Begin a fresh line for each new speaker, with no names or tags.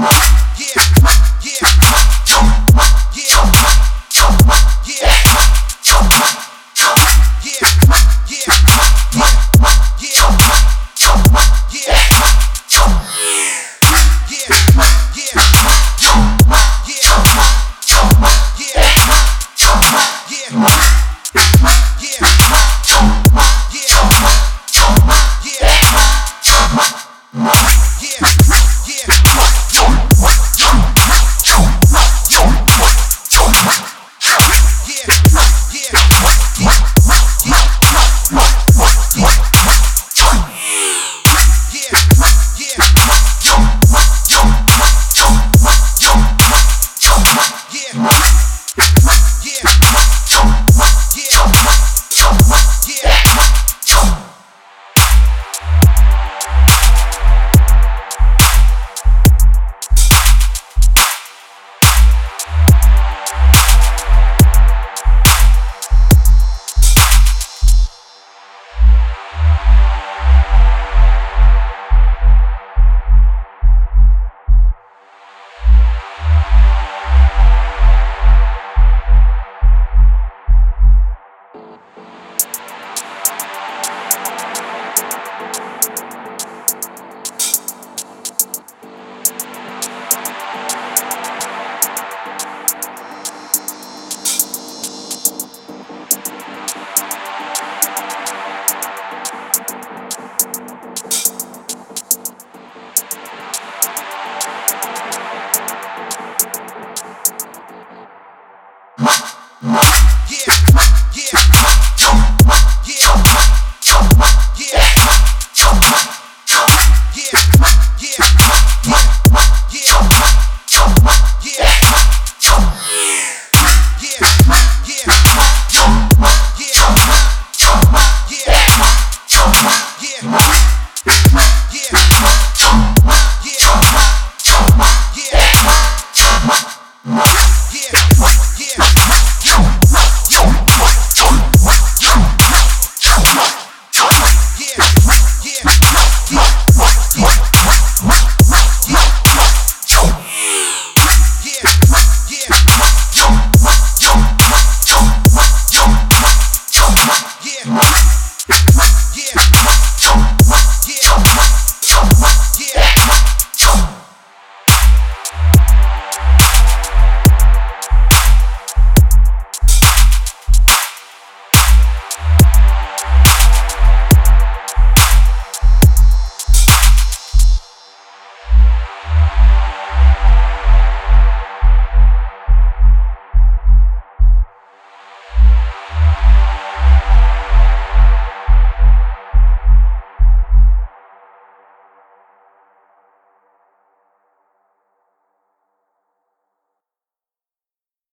Bye.